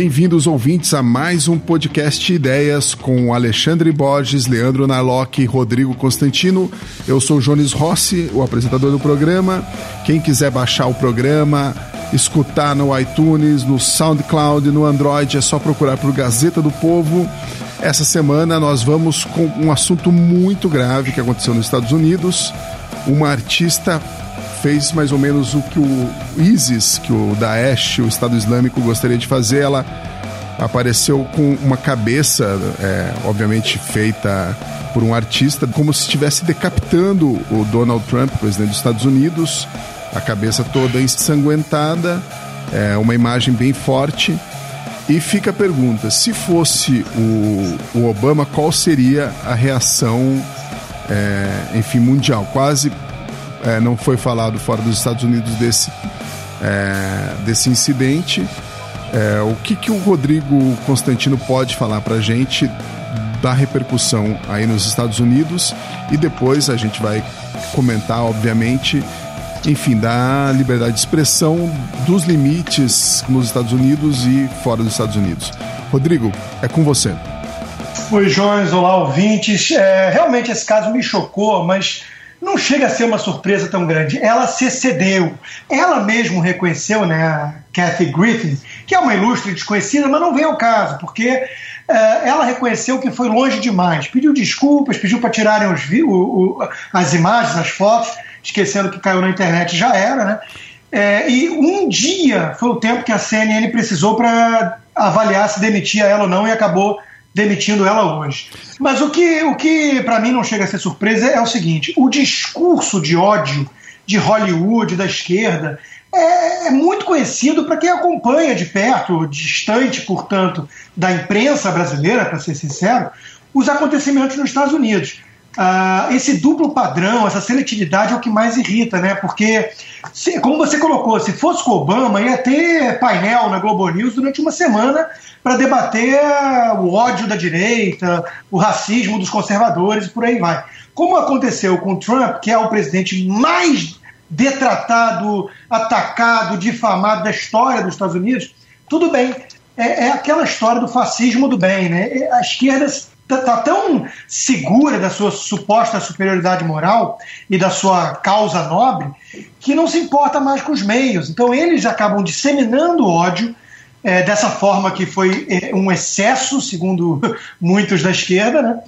Bem-vindos, ouvintes, a mais um podcast Ideias com Alexandre Borges, Leandro Narlock e Rodrigo Constantino. Eu sou Jones Rossi, o apresentador do programa. Quem quiser baixar o programa, escutar no iTunes, no SoundCloud, no Android, é só procurar por Gazeta do Povo. Essa semana nós vamos com um assunto muito grave que aconteceu nos Estados Unidos. Uma artista fez mais ou menos o que o ISIS, que o Daesh, o Estado Islâmico, gostaria de fazer. Ela apareceu com uma cabeça, é, obviamente feita por um artista, como se estivesse decapitando o Donald Trump, presidente dos Estados Unidos, a cabeça toda ensanguentada, é uma imagem bem forte. E fica a pergunta: se fosse o, o Obama, qual seria a reação, é, enfim, mundial? Quase é, não foi falado fora dos Estados Unidos desse, é, desse incidente. É, o que, que o Rodrigo Constantino pode falar para a gente da repercussão aí nos Estados Unidos e depois a gente vai comentar, obviamente, enfim, da liberdade de expressão, dos limites nos Estados Unidos e fora dos Estados Unidos. Rodrigo, é com você. Oi, Jones, olá, ouvintes. É, realmente esse caso me chocou, mas não chega a ser uma surpresa tão grande. Ela se excedeu. Ela mesmo reconheceu, né, a Kathy Griffin, que é uma ilustre desconhecida, mas não vem ao caso, porque uh, ela reconheceu que foi longe demais. Pediu desculpas, pediu para tirarem os, o, o, as imagens, as fotos, esquecendo que caiu na internet já era, né? É, e um dia foi o tempo que a CNN precisou para avaliar se demitia ela ou não e acabou demitindo ela hoje. Mas o que, o que para mim não chega a ser surpresa é o seguinte: o discurso de ódio de Hollywood, da esquerda, é, é muito conhecido para quem acompanha de perto, distante, portanto, da imprensa brasileira, para ser sincero, os acontecimentos nos Estados Unidos. Uh, esse duplo padrão, essa seletividade é o que mais irrita, né? Porque, se, como você colocou, se fosse com Obama, ia ter painel na Globo News durante uma semana para debater o ódio da direita, o racismo dos conservadores e por aí vai. Como aconteceu com Trump, que é o presidente mais detratado, atacado, difamado da história dos Estados Unidos, tudo bem. É, é aquela história do fascismo do bem, né? A esquerda tá tão segura da sua suposta superioridade moral e da sua causa nobre que não se importa mais com os meios. Então eles acabam disseminando ódio é, dessa forma que foi é, um excesso, segundo muitos da esquerda, né?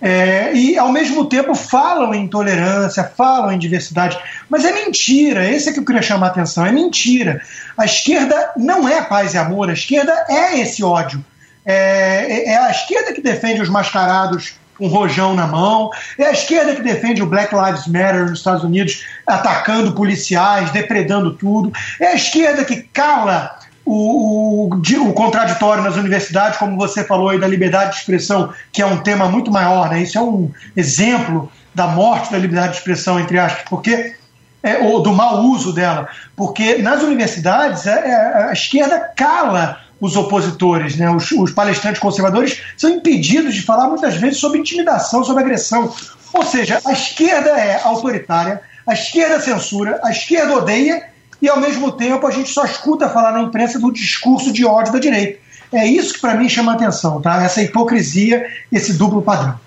É, e ao mesmo tempo falam em intolerância, falam em diversidade, mas é mentira, esse é que eu queria chamar a atenção, é mentira. A esquerda não é paz e amor, a esquerda é esse ódio. É, é, é a esquerda que defende os mascarados com rojão na mão, é a esquerda que defende o Black Lives Matter nos Estados Unidos, atacando policiais, depredando tudo, é a esquerda que cala o, o, o, contraditório nas universidades, como você falou aí da liberdade de expressão, que é um tema muito maior, né? Isso é um exemplo da morte da liberdade de expressão, entre aspas, porque é, ou do mau uso dela, porque nas universidades é, é, a esquerda cala os opositores, né? Os, os, palestrantes conservadores são impedidos de falar muitas vezes sobre intimidação, sobre agressão. Ou seja, a esquerda é autoritária, a esquerda censura, a esquerda odeia e ao mesmo tempo a gente só escuta falar na imprensa do discurso de ódio da direita. É isso que para mim chama atenção, tá? Essa hipocrisia, esse duplo padrão.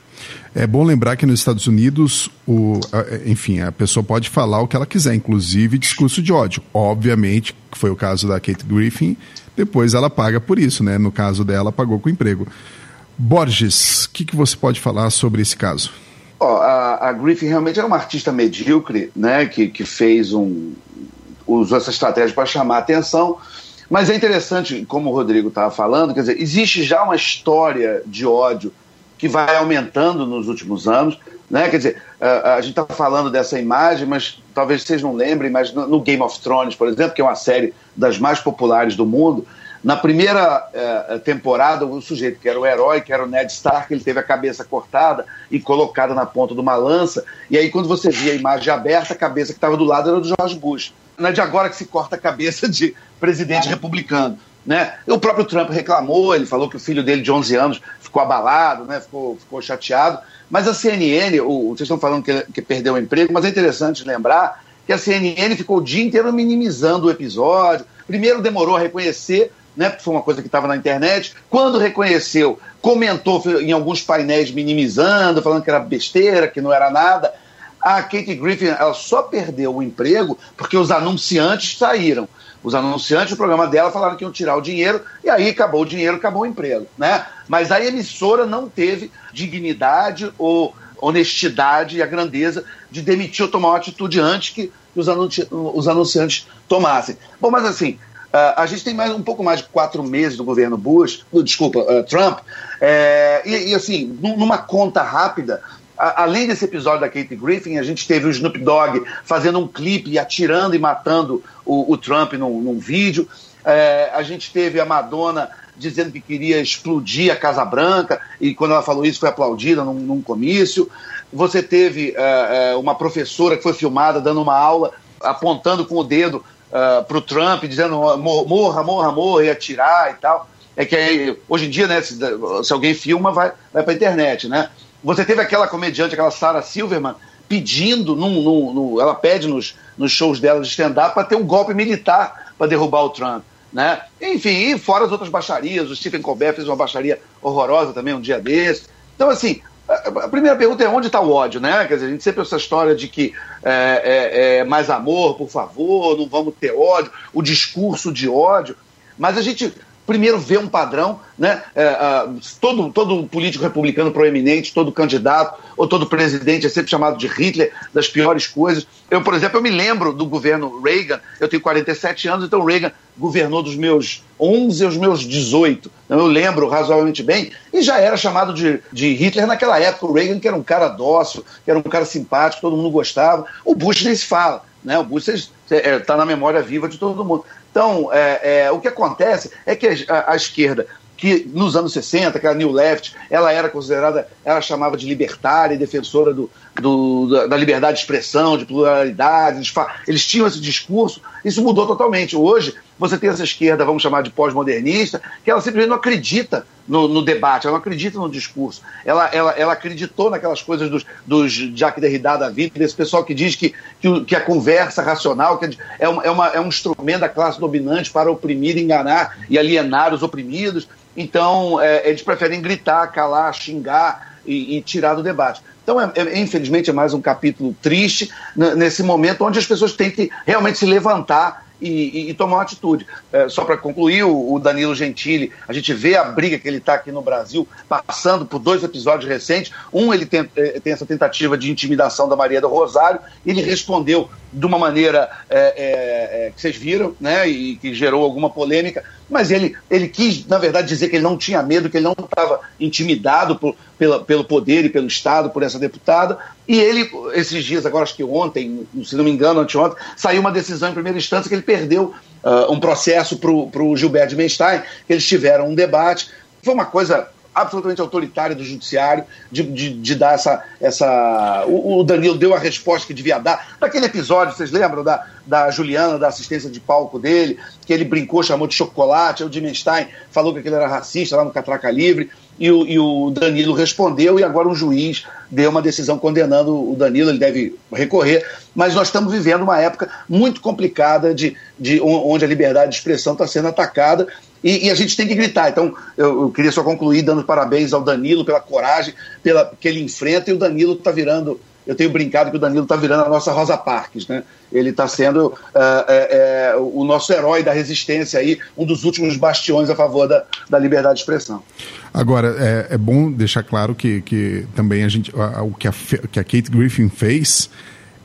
É bom lembrar que nos Estados Unidos, o, enfim, a pessoa pode falar o que ela quiser, inclusive discurso de ódio. Obviamente, que foi o caso da Kate Griffin, depois ela paga por isso, né? No caso dela, pagou com emprego. Borges, o que, que você pode falar sobre esse caso? Oh, a, a Griffin realmente é uma artista medíocre, né? Que, que fez um, usou essa estratégia para chamar atenção. Mas é interessante, como o Rodrigo estava falando, quer dizer, existe já uma história de ódio que vai aumentando nos últimos anos. Né? Quer dizer, a, a gente está falando dessa imagem, mas talvez vocês não lembrem, mas no, no, Game of Thrones, por exemplo, que é uma série das mais populares do mundo, na primeira eh, temporada, o sujeito que era o herói, que era o Ned Stark, ele teve a cabeça cortada e colocada na ponta de uma lança, e aí quando você via a imagem aberta, a cabeça que estava do lado era do George Bush não é de agora que se corta a cabeça de presidente republicano. Né? O próprio Trump reclamou, ele falou que o filho dele de 11 anos ficou abalado, né? ficou, ficou chateado. Mas a CNN, o, vocês estão falando que, que perdeu o emprego, mas é interessante lembrar que a CNN ficou o dia inteiro minimizando o episódio. Primeiro demorou a reconhecer, né? Foi uma coisa que estava na internet. Quando reconheceu, comentou em alguns painéis minimizando, falando que era besteira, que não era nada. A Kate Griffin ela só perdeu o emprego porque os anunciantes saíram. Os anunciantes do programa dela falaram que iam tirar o dinheiro e aí acabou o dinheiro, acabou o emprego, né? Mas a emissora não teve dignidade ou honestidade e a grandeza de demitir ou tomar uma atitude antes que os, anunci os anunciantes tomassem. Bom, mas assim, Uh, a gente tem mais, um pouco mais de quatro meses do governo Bush, desculpa, uh, Trump, é, e, e, assim, numa conta rápida, além desse episódio da Kate Griffin, a gente teve o Snoop Dogg fazendo um clipe e atirando e matando o, o Trump num, num vídeo. É, a gente teve a Madonna dizendo que queria explodir a Casa Branca, e quando ela falou isso foi aplaudida num, num comício. Você teve é, é uma professora que foi filmada dando uma aula, apontando com o dedo uh, para o Trump, dizendo morra, morra, morra, e atirar e tal. É que hoje em dia, né, se, se alguém filma, vai, vai para a internet, né? Você teve aquela comediante, aquela Sarah Silverman, pedindo, num, num, num, ela pede nos, nos shows dela de stand-up para ter um golpe militar para derrubar o Trump. Né? Enfim, e fora as outras baixarias, o Stephen Colbert fez uma baixaria horrorosa também um dia desse. Então, assim, a primeira pergunta é onde está o ódio, né? Quer dizer, a gente sempre essa história de que é, é, é, mais amor, por favor, não vamos ter ódio, o discurso de ódio. Mas a gente primeiro vê um padrão, né? É, todo, todo político republicano proeminente, todo candidato ou todo presidente é sempre chamado de Hitler, das piores coisas. Eu, por exemplo, eu me lembro do governo Reagan, eu tenho 47 anos, então Reagan governou dos meus 11 aos meus 18. Então, eu lembro razoavelmente bem, e já era chamado de, de Hitler naquela época. O Reagan, que era um cara dócil, que era um cara simpático, todo mundo gostava. O Bush nem se fala. Né? O Bush está é, tá na memória viva de todo mundo. Então, é, é, o que acontece é que a, a, esquerda, que nos anos 60, que era New Left, ela era considerada, ela chamava de libertária e defensora do, do, da liberdade de expressão, de pluralidade, eles tinham esse discurso, isso mudou totalmente. Hoje, você tem essa esquerda, vamos chamar de pós-modernista, que ela simplesmente não acredita no, no, debate, ela não acredita no discurso. Ela, ela, ela acreditou naquelas coisas dos, dos Jacques Derrida da vida, desse pessoal que diz que, que, que a conversa racional que é, uma, é, uma, é um instrumento da classe dominante para oprimir, enganar e alienar os oprimidos. Então, é, eles preferem gritar, calar, xingar e, e tirar do debate. Então, é, é, infelizmente, é mais um capítulo triste nesse momento onde as pessoas têm que realmente se levantar e, e, e tomar uma atitude. É, só para concluir, o, o, Danilo Gentili, a gente vê a briga que ele está aqui no Brasil, passando por dois episódios recentes. Um, ele tem, é, tem essa tentativa de intimidação da Maria do Rosário, ele respondeu de uma maneira é, é, é, que vocês viram, né, e que gerou alguma polêmica, mas ele, ele quis, na verdade, dizer que ele não tinha medo, que ele não estava intimidado por, pela, pelo poder e pelo Estado, por essa deputada, e ele, esses dias, agora acho que ontem, se não me engano, anteontem, saiu uma decisão em primeira instância que ele perdeu uh, um processo para o Gilberto Menstein, que eles tiveram um debate, foi uma coisa absolutamente autoritária do judiciário de, de, de dar essa. essa o, o, Danilo deu a resposta que devia dar. Daquele episódio, vocês lembram da, da Juliana, da assistência de palco dele, que ele brincou, chamou de chocolate, o Dimenstein falou que aquele era racista lá no Catraca Livre. E o, e o, Danilo respondeu, e agora um juiz deu uma decisão condenando o Danilo, ele deve recorrer. Mas nós estamos vivendo uma época muito complicada de, de onde a liberdade de expressão está sendo atacada e, e, a gente tem que gritar. Então, eu, eu, queria só concluir dando parabéns ao Danilo pela coragem pela, que ele enfrenta, e o Danilo está virando. Eu tenho brincado que o Danilo está virando a nossa Rosa Parques, né? Ele está sendo uh, é, é, o nosso herói da resistência aí, um dos últimos bastiões a favor da, da liberdade de expressão. Agora, é, é bom deixar claro que, que também a gente, a, o que a, que a Kate Griffin fez,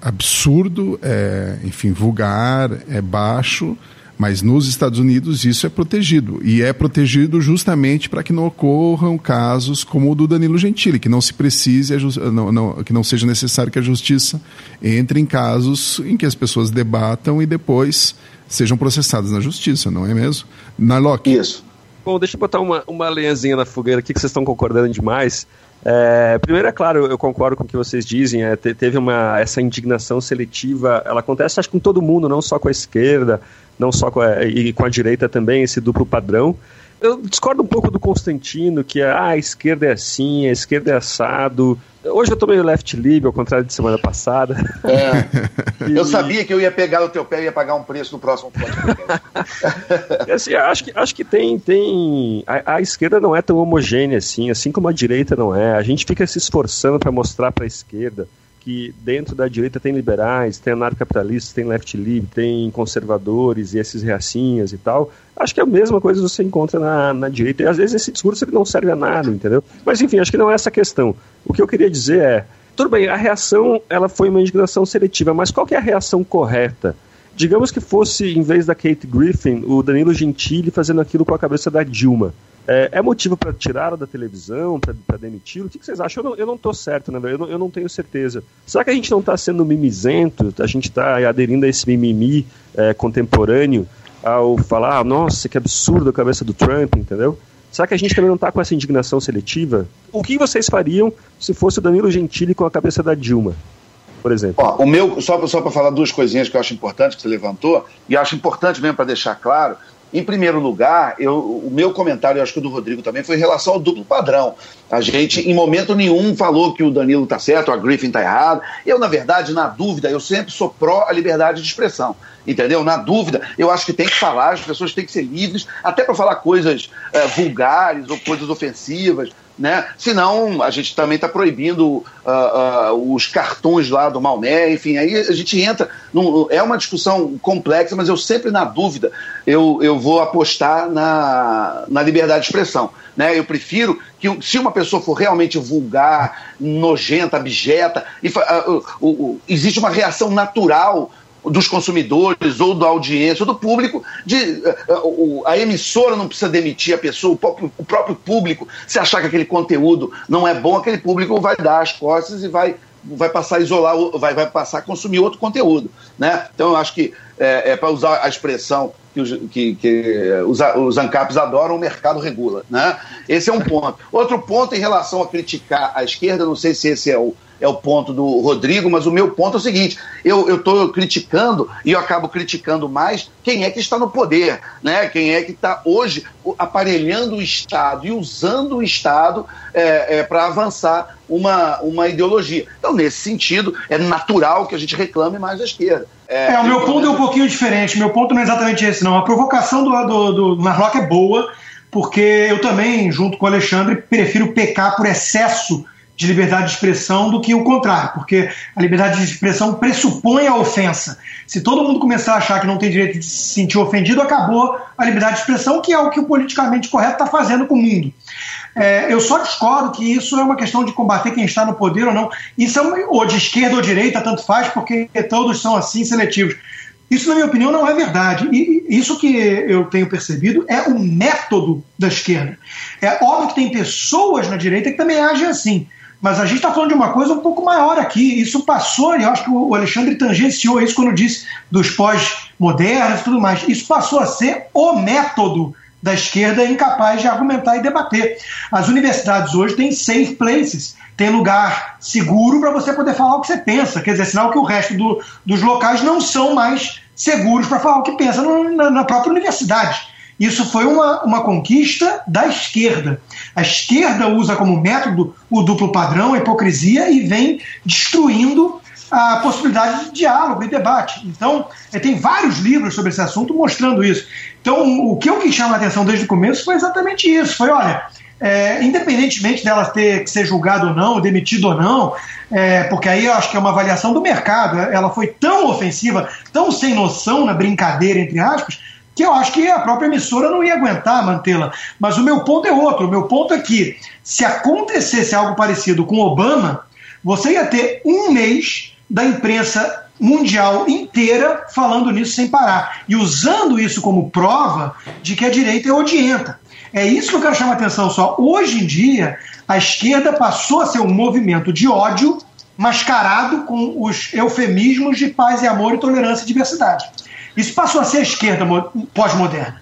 absurdo, é, enfim, vulgar, é baixo, mas nos Estados Unidos isso é protegido. E é protegido justamente para que não ocorram casos como o do Danilo Gentili, que não se precise, não, não, que não seja necessário que a justiça entre em casos em que as pessoas debatam e depois sejam processadas na justiça, não é mesmo? Na Locke. Isso. Bom, deixa eu botar uma, uma lenhazinha na fogueira aqui que vocês estão concordando demais. É, primeiro, é claro, eu concordo com o que vocês dizem. É, teve uma, essa indignação seletiva, ela acontece acho com todo mundo, não só com a esquerda, não só com a, e com a direita também, esse duplo padrão. Eu discordo um pouco do Constantino, que é, ah, a esquerda é assim, a esquerda é assado. Hoje eu tô meio left lib, ao contrário de semana passada. É. e... Eu sabia que eu ia pegar no teu pé e ia pagar um preço no próximo podcast. assim, acho que, acho que tem. tem a, a, esquerda não é tão homogênea assim, assim como a direita não é. A gente fica se esforçando para mostrar para a esquerda que dentro da direita tem liberais, tem anarcapitalistas, tem left lib, tem conservadores e esses reacinhas e tal. Acho que é a mesma coisa que você encontra na, na direita. E às vezes esse discurso ele não serve a nada, entendeu? Mas enfim, acho que não é essa a questão. O que eu queria dizer é, tudo bem, a reação ela foi uma indignação seletiva, mas qual é a reação correta? Digamos que fosse, em vez da Kate Griffin, o Danilo Gentili fazendo aquilo com a cabeça da Dilma. É, é motivo para tirá-lo da televisão, para demiti-lo? O que, que, vocês acham? Eu não, estou certo, né, eu não, eu não tenho certeza. Será que a gente não está sendo mimizento? A gente está aderindo a esse mimimi é, contemporâneo ao falar, ah, nossa, que absurdo a cabeça do Trump, entendeu? Será que a gente também não está com essa indignação seletiva? O que vocês fariam se fosse o Danilo Gentili com a cabeça da Dilma? Por exemplo. Ó, o meu, só, só para falar duas coisinhas que eu acho importante que você levantou, e acho importante mesmo para deixar claro, em primeiro lugar, eu, o meu comentário, acho que o do Rodrigo também, foi em relação ao duplo padrão. A gente, em momento nenhum, falou que o Danilo está certo, a Griffin está errado. Eu, na verdade, na dúvida, eu sempre sou pró a liberdade de expressão. Entendeu? Na dúvida, eu acho que tem que falar, as pessoas têm que ser livres, até para falar coisas é, vulgares ou coisas ofensivas né? Senão a gente também está proibindo uh, uh, os cartões lá do Malmé, enfim, aí a gente entra. Num, é uma discussão complexa, mas eu sempre, na dúvida, eu, eu vou apostar na, na liberdade de expressão. Né? Eu prefiro que, se uma pessoa for realmente vulgar, nojenta, abjeta, e, uh, existe uma reação natural dos consumidores ou da audiência ou do público de uh, a emissora não precisa demitir a pessoa o próprio, o próprio público se achar que aquele conteúdo não é bom aquele público vai dar as costas e vai vai passar a isolar vai, vai passar a consumir outro conteúdo né então eu acho que é, é para usar a expressão que, os, que, que os, os ANCAPs adoram, o mercado regula. Né? Esse é um ponto. Outro ponto em relação a criticar a esquerda, não sei se esse é o, é o ponto do Rodrigo, mas o meu ponto é o seguinte: eu estou criticando e eu acabo criticando mais quem é que está no poder, né? quem é que está hoje aparelhando o Estado e usando o Estado é, é, para avançar uma, uma ideologia. Então, nesse sentido, é natural que a gente reclame mais da esquerda. É, é o meu ponto é um pouquinho diferente. Meu ponto não é exatamente esse, não. A provocação do, do, do Narlock é boa, porque eu também, junto com o Alexandre, prefiro pecar por excesso de liberdade de expressão do que o contrário, porque a liberdade de expressão pressupõe a ofensa. Se todo mundo começar a achar que não tem direito de se sentir ofendido, acabou a liberdade de expressão, que é o que o politicamente correto está fazendo com o mundo. É, eu só discordo que isso é uma questão de combater quem está no poder ou não. Isso é uma, ou de esquerda ou direita, tanto faz, porque todos são assim seletivos. Isso, na minha opinião, não é verdade. E isso que eu tenho percebido é o método da esquerda. É óbvio que tem pessoas na direita que também agem assim. Mas a gente está falando de uma coisa um pouco maior aqui. Isso passou, e eu acho que o Alexandre tangenciou isso quando disse dos pós-modernos e tudo mais. Isso passou a ser o método da esquerda incapaz de argumentar e debater. As universidades hoje têm safe places, tem lugar seguro para você poder falar o que você pensa. Quer dizer, sinal que o resto do, dos locais não são mais seguros para falar o que pensa no, na, na própria universidade. Isso foi uma, uma conquista da esquerda. A esquerda usa como método o duplo padrão, a hipocrisia, e vem destruindo a possibilidade de diálogo e debate. Então, é, tem vários livros sobre esse assunto mostrando isso. Então, o que eu quis chamar a atenção desde o começo foi exatamente isso. Foi, olha, é, independentemente dela ter que ser julgada ou não, demitida ou não, é, porque aí eu acho que é uma avaliação do mercado, ela foi tão ofensiva, tão sem noção na brincadeira, entre aspas, que eu acho que a própria emissora não ia aguentar mantê-la. Mas o meu ponto é outro. O meu ponto é que se acontecesse algo parecido com Obama, você ia ter um mês da imprensa mundial inteira falando nisso sem parar e usando isso como prova de que a direita é odienta. É isso que eu quero chamar a atenção só. Hoje em dia, a esquerda passou a ser um movimento de ódio mascarado com os eufemismos de paz e amor e tolerância e diversidade. Isso passou a ser a esquerda pós-moderna.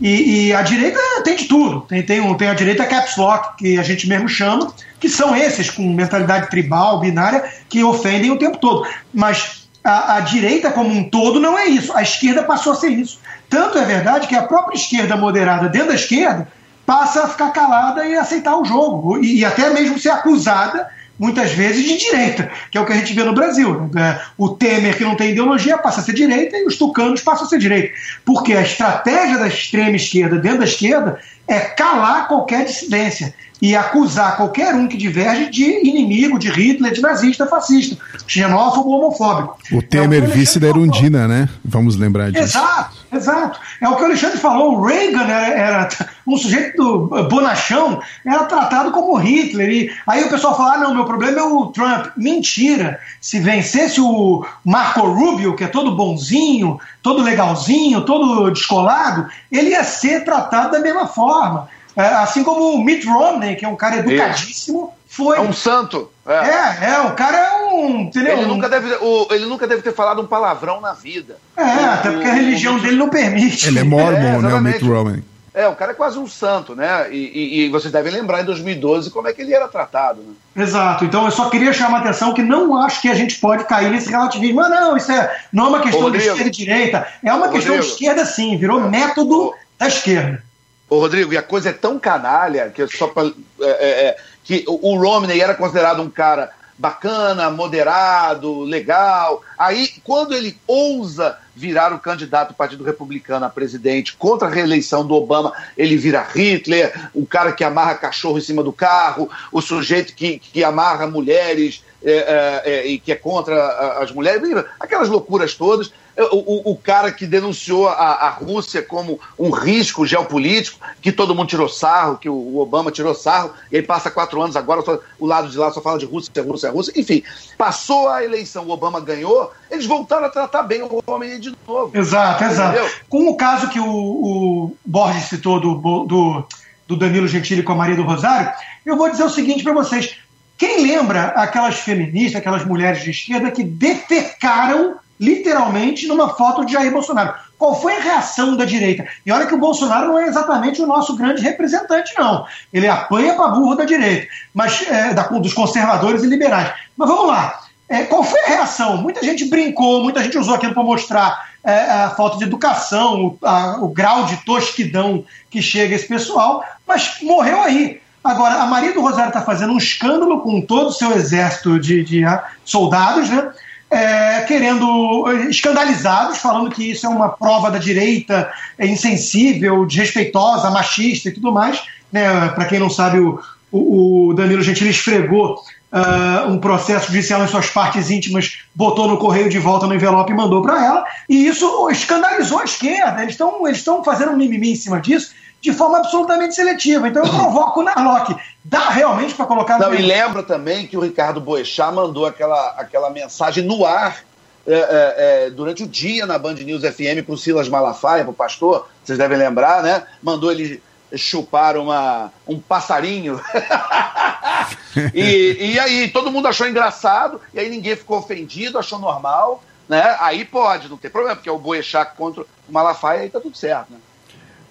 E, e, a direita tem de tudo. Tem, tem, tem a direita caps lock, que a gente mesmo chama, que são esses com mentalidade tribal, binária, que ofendem o tempo todo. Mas a, a, direita como um todo não é isso. A esquerda passou a ser isso. Tanto é verdade que a própria esquerda moderada dentro da esquerda passa a ficar calada e aceitar o jogo, e, e até mesmo ser acusada muitas vezes de direita, que é o que a gente vê no Brasil. Né? O Temer, que não tem ideologia, passa a ser direita e os tucanos passam a ser direita. Porque a estratégia da extrema esquerda dentro da esquerda é calar qualquer dissidência e acusar qualquer um que diverge de inimigo, de Hitler, de nazista, fascista, xenófobo, homofóbico. O Temer, é o vice da Erundina, né? Vamos lembrar disso. Exato, exato. É o que o Alexandre falou. O Reagan era, era um sujeito bonachão, era tratado como Hitler. E aí o pessoal fala: ah, não, meu problema é o Trump. Mentira. Se vencesse o Marco Rubio, que é todo bonzinho, todo legalzinho, todo descolado, ele ia ser tratado da mesma forma. É, assim como o Mitt Romney, que é um cara educadíssimo, foi. É um santo. É, é, é o cara é um. Entendeu? Ele, nunca deve, o, ele nunca deve ter falado um palavrão na vida. É, o, até porque a religião o, dele não permite. Ele é mormon, é, né, o Mitt Romney. É, o cara é quase um santo, né? E, e, e, vocês devem lembrar em 2012 como é que ele era tratado. Né? Exato. Então eu só queria chamar a atenção que não acho que a gente pode cair nesse relativismo. Ah, não, isso é, não é uma questão Rodrigo, de esquerda e direita. É uma questão Rodrigo, de esquerda, sim. Virou método da esquerda. Ô, Rodrigo, e a coisa é tão canalha que só pra, é, é, é, que o Romney era considerado um cara bacana, moderado, legal. Aí, quando ele ousa virar o candidato do Partido Republicano a presidente contra a reeleição do Obama, ele vira Hitler, o cara que amarra cachorro em cima do carro, o sujeito que, que amarra mulheres é, é, é, e que é contra as mulheres, aquelas loucuras todas. É, o, o, cara que denunciou a, a, Rússia como um risco geopolítico, que todo mundo tirou sarro, que o, Obama tirou sarro, e aí passa quatro anos agora, só, o lado de lá só fala de Rússia, Rússia, Rússia. Enfim, passou a eleição, o Obama ganhou, eles voltaram a tratar bem o homem de novo. Exato, exato. Entendeu? Com o caso que o, o Borges citou do, do, do Danilo Gentili com a Maria do Rosário, eu vou dizer o seguinte para vocês. Quem lembra aquelas feministas, aquelas mulheres de esquerda que defecaram literalmente numa foto de Jair Bolsonaro. Qual foi a reação da direita? E olha que o Bolsonaro não é exatamente o nosso grande representante, não. Ele apanha para burro da direita, mas é, da, dos conservadores e liberais. Mas vamos lá. É, qual foi a reação? Muita gente brincou, muita gente usou aquilo para mostrar é, a falta de educação, o, a, o grau de tosquidão que chega esse pessoal, mas morreu aí. Agora, a Maria do Rosário está fazendo um escândalo com todo o seu exército de, de uh, soldados, né? é, querendo, escandalizados, falando que isso é uma prova da direita é insensível, desrespeitosa, machista e tudo mais. Né? Para quem não sabe, o, o, Danilo Gentili esfregou uh, um processo judicial em suas partes íntimas, botou no correio de volta no envelope e mandou para ela. E isso escandalizou a esquerda. Eles estão eles fazendo um mimimi em cima disso de forma absolutamente seletiva. Então eu provoco na Narlock. Dá realmente para colocar... Não, e lembra também que o Ricardo Boechat mandou aquela, aquela mensagem no ar é, é, é, durante o dia na Band News FM para o Silas Malafaia, para o pastor, vocês devem lembrar, né? Mandou ele chupar uma, um passarinho. e, e aí todo mundo achou engraçado, e aí ninguém ficou ofendido, achou normal, né? Aí pode, não tem problema, porque é o Boechat contra o Malafaia, aí tá tudo certo, né?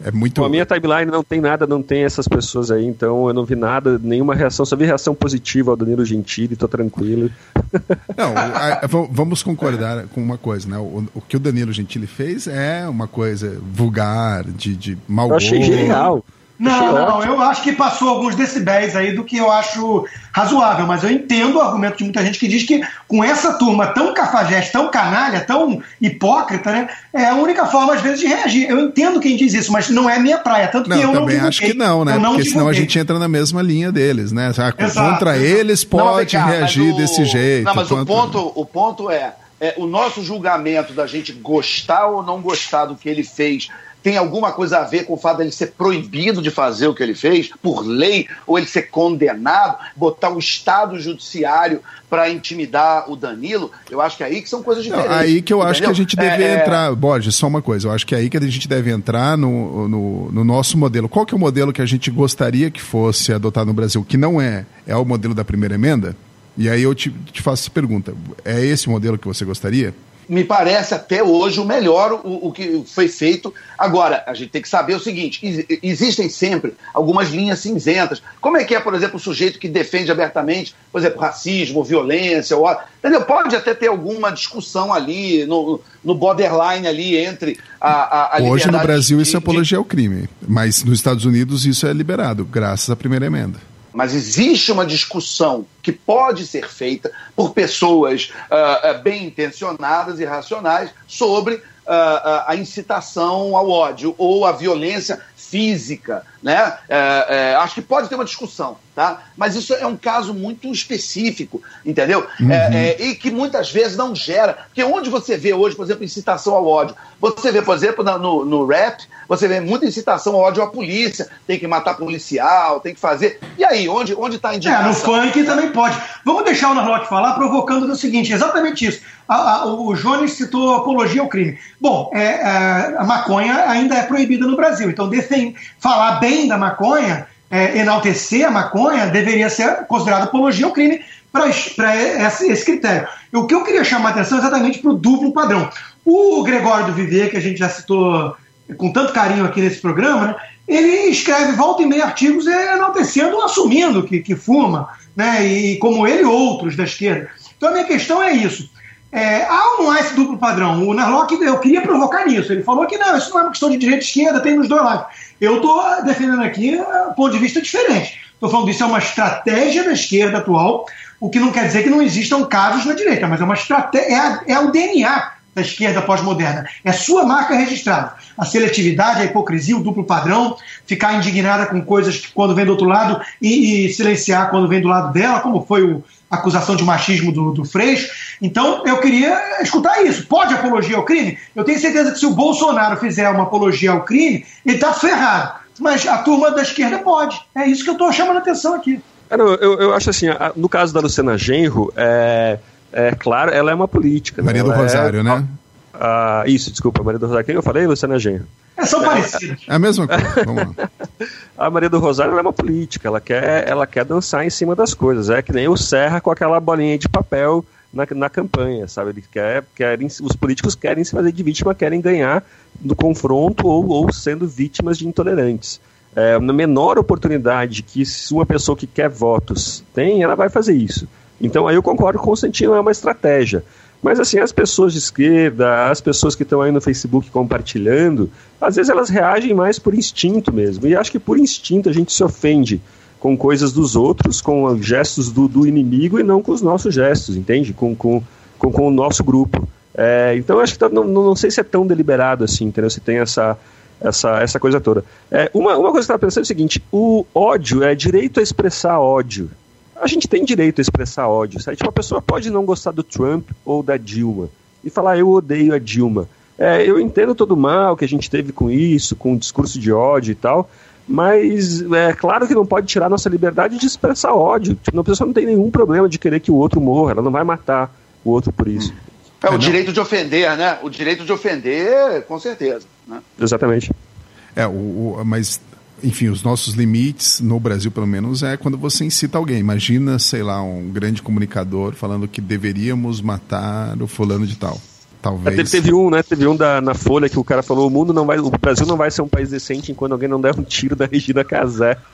É muito. a minha timeline não tem nada, não tem essas pessoas aí, então eu não vi nada, nenhuma reação, só vi reação positiva ao Danilo Gentili, tô tranquilo. Não, a, a, vamos concordar com uma coisa, né? O, o, que o Danilo Gentili fez é uma coisa vulgar, de, de mau gosto. Eu achei genial. Não, não, eu acho que passou alguns decibéis aí do que eu acho razoável, mas eu entendo o argumento de muita gente que diz que com essa turma tão cafajeste, tão canalha, tão hipócrita, né, é a única forma às vezes de reagir. Eu entendo quem diz isso, mas não é minha praia, tanto não, que eu não também acho que não, né? Não Porque senão a gente entra na mesma linha deles, né? Exato, Contra eles pode não, cá, reagir o... desse jeito. Não, mas o ponto, o ponto é, é o nosso julgamento da gente gostar ou não gostar do que ele fez tem alguma coisa a ver com o fato dele ser proibido de fazer o que ele fez, por lei, ou ele ser condenado, botar o Estado Judiciário para intimidar o Danilo, eu acho que é aí que são coisas diferentes. Não, aí que eu entendeu? acho que a gente deve é, é... entrar, Borges, só uma coisa, eu acho que é aí que a gente deve entrar no, no, no, nosso modelo. Qual que é o modelo que a gente gostaria que fosse adotado no Brasil, que não é, é o modelo da primeira emenda? E aí eu te, te faço essa pergunta, é esse o modelo que você gostaria? Me parece até hoje o melhor o, o, que foi feito. Agora, a gente tem que saber o seguinte: existem sempre algumas linhas cinzentas. Como é que é, por exemplo, o sujeito que defende abertamente, por exemplo, racismo, violência, ou, entendeu? Pode até ter alguma discussão ali, no, no borderline ali entre a, a, a Hoje no Brasil de, isso é apologia ao crime, mas nos Estados Unidos isso é liberado, graças à primeira emenda mas existe uma discussão que pode ser feita por pessoas uh, bem intencionadas e racionais sobre uh, a incitação ao ódio ou a violência física, né? É, é, acho que pode ter uma discussão, tá? Mas isso é um caso muito específico, entendeu? Uhum. É, é, e que muitas vezes não gera. Porque onde você vê hoje, por exemplo, incitação ao ódio, você vê, por exemplo, no, no rap, você vê muita incitação ao ódio à polícia, tem que matar policial, tem que fazer. E aí, onde está onde tá a indignação? É, no funk também pode. Vamos deixar o Narlock falar, provocando o seguinte: exatamente isso. A, a, o Jones citou apologia ao crime. Bom, é, é, a maconha ainda é proibida no Brasil, então defend, falar bem da maconha, é, enaltecer a maconha, deveria ser considerado apologia ao crime para esse, critério. O que eu queria chamar a atenção é exatamente para o duplo padrão. O Gregório do Viver, que a gente já citou com tanto carinho aqui nesse programa, né, ele escreve volta e meia artigos enaltecendo, assumindo que, que fuma, né, e como ele outros da esquerda. Então a minha questão é isso. É, há ou não há esse duplo padrão? O Narlock, eu queria provocar nisso. Ele falou que não, isso não é uma questão de direita e esquerda, tem nos dois lados. Eu estou defendendo aqui um ponto de vista diferente. Estou falando isso é uma estratégia da esquerda atual, o que não quer dizer que não existam casos na direita, mas é uma estratégia, é, é o DNA da esquerda pós-moderna. É sua marca registrada. A seletividade, a hipocrisia, o duplo padrão, ficar indignada com coisas que quando vem do outro lado e, e silenciar quando vem do lado dela, como foi o, acusação de machismo do, do Freixo. Então, eu queria escutar isso. Pode apologia ao crime? Eu tenho certeza que se o Bolsonaro fizer uma apologia ao crime, ele está ferrado. Mas a turma da esquerda pode. É isso que eu estou chamando a atenção aqui. Eu, eu, eu acho assim, no caso da Luciana Genro, é, é claro, ela é uma política. Maria né? do Rosário, é, né? A, a, isso, desculpa, Maria do Rosário. Quem eu falei? Luciana Genro. É, são parecidas. É a mesma coisa. Vamos lá. a Maria do Rosário é uma política, ela quer, ela quer dançar em cima das coisas. É que nem o Serra com aquela bolinha de papel na, na campanha, sabe? Ele quer, querem, os políticos querem se fazer de vítima, querem ganhar no confronto ou, ou sendo vítimas de intolerantes. É, na menor oportunidade que uma pessoa que quer votos tem, ela vai fazer isso. Então aí eu concordo com o Constantino, é uma estratégia. Mas assim, as pessoas de esquerda, as pessoas que estão aí no Facebook compartilhando, às vezes elas reagem mais por instinto mesmo. E acho que por instinto a gente se ofende com coisas dos outros, com gestos do, do inimigo e não com os nossos gestos, entende? Com, com, com, com o nosso grupo. É, então acho que tá, não, não sei se é tão deliberado assim, entendeu? Se tem essa, essa, essa coisa toda. É, uma, uma coisa que eu estava pensando é o seguinte: o ódio é direito a expressar ódio a gente tem direito a expressar ódio. Sabe? Tipo, a pessoa pode não gostar do Trump ou da Dilma e falar eu odeio a Dilma. É, eu entendo todo o mal que a gente teve com isso, com o discurso de ódio e tal, mas é claro que não pode tirar nossa liberdade de expressar ódio. Tipo, a pessoa não tem nenhum problema de querer que o outro morra, ela não vai matar o outro por isso. É, o direito de ofender, né? O direito de ofender, com certeza. Né? Exatamente. É, o, o, mas enfim, os nossos limites, no Brasil pelo menos, é quando você incita alguém. Imagina, sei lá, um grande comunicador falando que deveríamos matar o fulano de tal. Talvez. Teve, teve, um, né? Teve um da, na Folha que o cara falou: o mundo não vai. O Brasil não vai ser um país decente enquanto alguém não der um tiro da Regina Casé.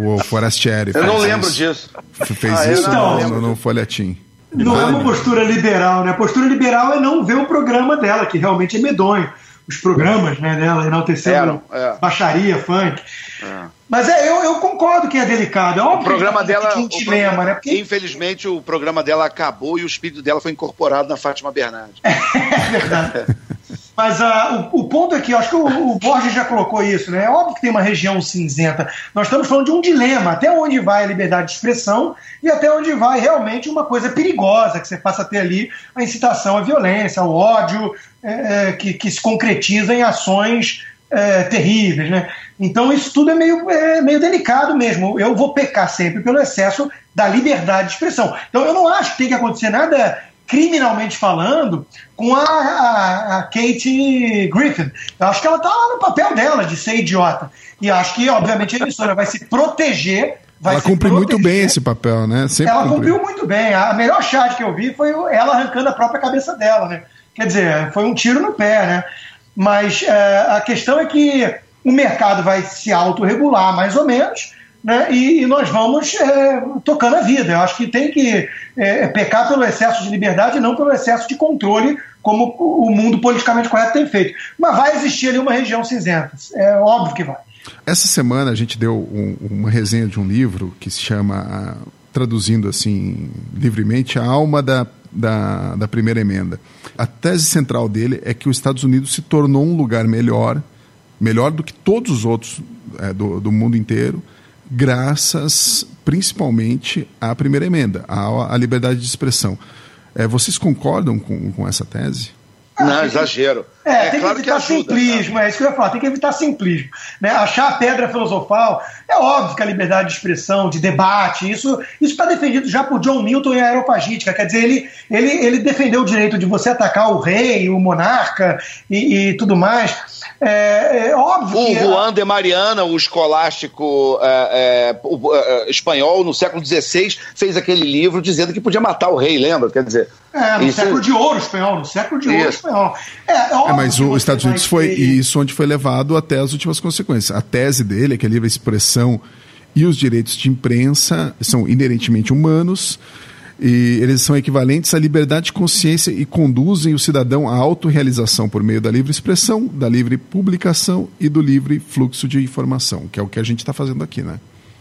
O Forestieri. Eu não lembro disso. Fez ah, isso no, no, no folhetim. Não é uma postura liberal, né? A postura liberal é não ver o programa dela, que realmente é medonho os programas né, dela enaltecendo é. baixaria, funk. É. Mas é, eu, eu, concordo que é delicado. É óbvio o programa dela. Um dilema, programa, né? Porque... Infelizmente, o programa dela acabou e o espírito dela foi incorporado na Fátima Bernardes. é verdade. Mas uh, o, o, ponto aqui, acho que o, o, Borges já colocou isso, né? É óbvio que tem uma região cinzenta. Nós estamos falando de um dilema, até onde vai a liberdade de expressão e até onde vai realmente uma coisa perigosa, que você passa a ter ali a incitação à violência, ao ódio, é, é, que, que, se concretiza em ações é, terríveis, né? Então isso tudo é meio, é, meio delicado mesmo. Eu vou pecar sempre pelo excesso da liberdade de expressão. Então eu não acho que tem que acontecer nada criminalmente falando, com a, a, a Kate Griffin. Eu acho que ela está lá no papel dela de ser idiota. E acho que, obviamente, a emissora vai se proteger. Vai ela cumpre muito bem esse papel, né? Sempre ela cumpriu. cumpriu muito bem. A melhor chat que eu vi foi ela arrancando a própria cabeça dela, né? Quer dizer, foi um tiro no pé, né? Mas é, a questão é que o mercado vai se autorregular, mais ou menos, né? E, e nós vamos é, tocando a vida. Eu acho que tem que é, pecar pelo excesso de liberdade e não pelo excesso de controle, como o mundo politicamente correto tem feito. Mas vai existir ali uma região cinzenta. É óbvio que vai. Essa semana a gente deu um, uma resenha de um livro que se chama, traduzindo assim livremente, A Alma da, da, da Primeira Emenda. A tese central dele é que os Estados Unidos se tornou um lugar melhor, melhor do que todos os outros é, do, do mundo inteiro, graças principalmente à primeira emenda, à, à liberdade de expressão. É, vocês concordam com, com essa tese? Não, exagero. É, é tem claro que evitar que ajuda, simplismo, tá? é isso que eu ia falar, tem que evitar simplismo. Né? Achar a pedra filosofal, é óbvio que a liberdade de expressão, de debate, isso está defendido já por John Milton em Aeropagítica. Quer dizer, ele, ele, ele defendeu o direito de você atacar o rei, o monarca e, e tudo mais. É, é óbvio. O que Juan de Mariana, o escolástico é, é é, espanhol, no século XVI, fez aquele livro dizendo que podia matar o rei, lembra? Quer dizer. É, no isso... século de ouro espanhol, no século de ouro espanhol. É, óbvio mas os Estados Unidos foi ter... isso onde foi levado até as últimas consequências. A tese dele é que a livre expressão e os direitos de imprensa são inerentemente humanos e eles são equivalentes à liberdade de consciência e conduzem o cidadão à autorrealização por meio da livre expressão, da livre publicação e do livre fluxo de informação, que é o que a gente está fazendo aqui, né?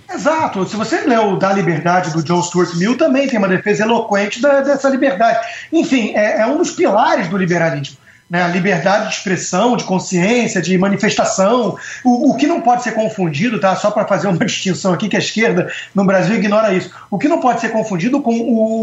Exato. Se você leu Da Liberdade do John Stuart Mill, também tem uma defesa eloquente da, dessa liberdade. Enfim, é, é um dos pilares do liberalismo né, a liberdade de expressão, de consciência, de manifestação, o, o que não pode ser confundido, tá? Só para fazer uma distinção aqui que a esquerda no Brasil ignora isso. O que não pode ser confundido com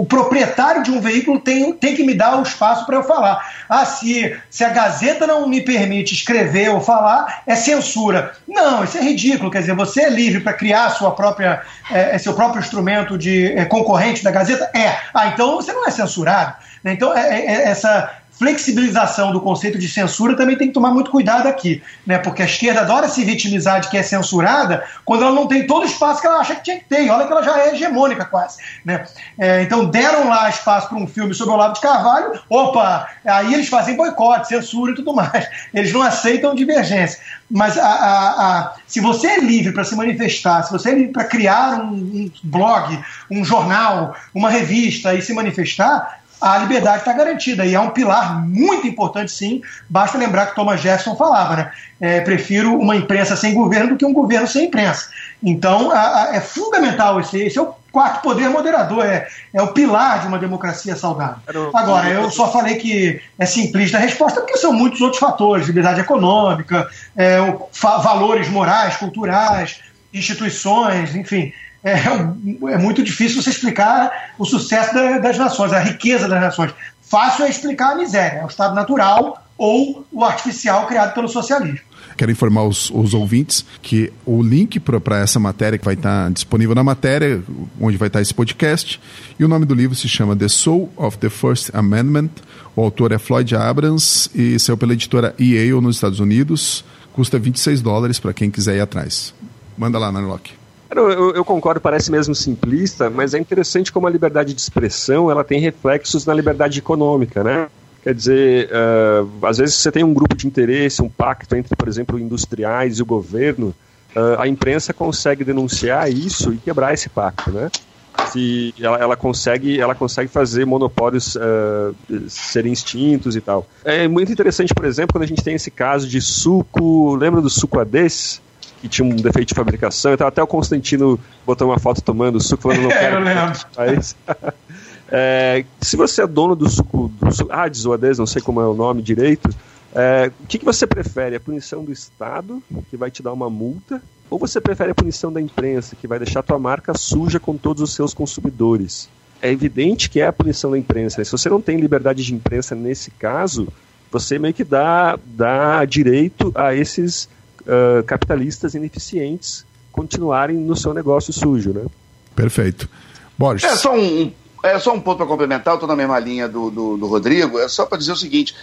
o proprietário de um veículo tem, tem que me dar o espaço para eu falar. Ah, se, se a Gazeta não me permite escrever ou falar, é censura. Não, isso é ridículo. Quer dizer, você é livre para criar sua própria, é, é, seu próprio instrumento de é, concorrente da Gazeta? É. Ah, então você não é censurado. Então, é, é, essa flexibilização do conceito de censura também tem que tomar muito cuidado aqui, né? Porque a esquerda adora se vitimizar de que é censurada quando ela não tem todo o espaço que ela acha que tinha que ter. olha que ela já é hegemônica quase, né? É, então deram lá espaço para um filme sobre o Olavo de Carvalho, opa, aí eles fazem boicote, censura e tudo mais. Eles não aceitam divergência. Mas a, a, a, se você é livre para se manifestar, se você é livre para criar um, um blog, um jornal, uma revista e se manifestar, a liberdade está garantida. E é um pilar muito importante, sim. Basta lembrar que Thomas Jefferson falava, né? É, prefiro uma imprensa sem governo do que um governo sem imprensa. Então, a, a, é fundamental esse, esse é o quarto poder moderador, é, é o pilar de uma democracia saudável. Agora, eu só falei que é simplista a resposta porque são muitos outros fatores, liberdade econômica, é, o, valores morais, culturais, instituições, enfim é, é muito difícil você explicar o sucesso da, das nações, a riqueza das nações. Fácil é explicar a miséria, é o estado natural ou o artificial criado pelo socialismo. Quero informar os, os ouvintes que o link para essa matéria que vai estar disponível na matéria, onde vai estar esse podcast, e o nome do livro se chama The Soul of the First Amendment. O autor é Floyd Abrams e saiu pela editora Yale nos Estados Unidos. Custa 26 dólares para quem quiser ir atrás. Manda lá, Narlock. Eu, eu, concordo, parece mesmo simplista, mas é interessante como a liberdade de expressão ela tem reflexos na liberdade econômica, né? Quer dizer, uh, às vezes você tem um grupo de interesse, um pacto entre, por exemplo, industriais e o governo, uh, a imprensa consegue denunciar isso e quebrar esse pacto, né? Se ela, ela consegue, ela consegue fazer monopólios uh, serem extintos e tal. É muito interessante, por exemplo, quando a gente tem esse caso de suco, lembra do suco Ades? Que tinha um defeito de fabricação. Então até o Constantino botou uma foto tomando suco, falando, não quero. eu lembro. é, se você é dono do suco, do suco ah, Ades, não sei como é o nome direito, é, o que, que você prefere? A punição do Estado, que vai te dar uma multa, ou você prefere a punição da imprensa, que vai deixar a tua marca suja com todos os seus consumidores? É evidente que é a punição da imprensa. Né? Se você não tem liberdade de imprensa nesse caso, você meio que dá, dá direito a esses uh, capitalistas ineficientes continuarem no seu negócio sujo, né? Perfeito. Borges. É só um, é só um ponto para complementar, estou na mesma linha do, do, do Rodrigo, é só para dizer o seguinte,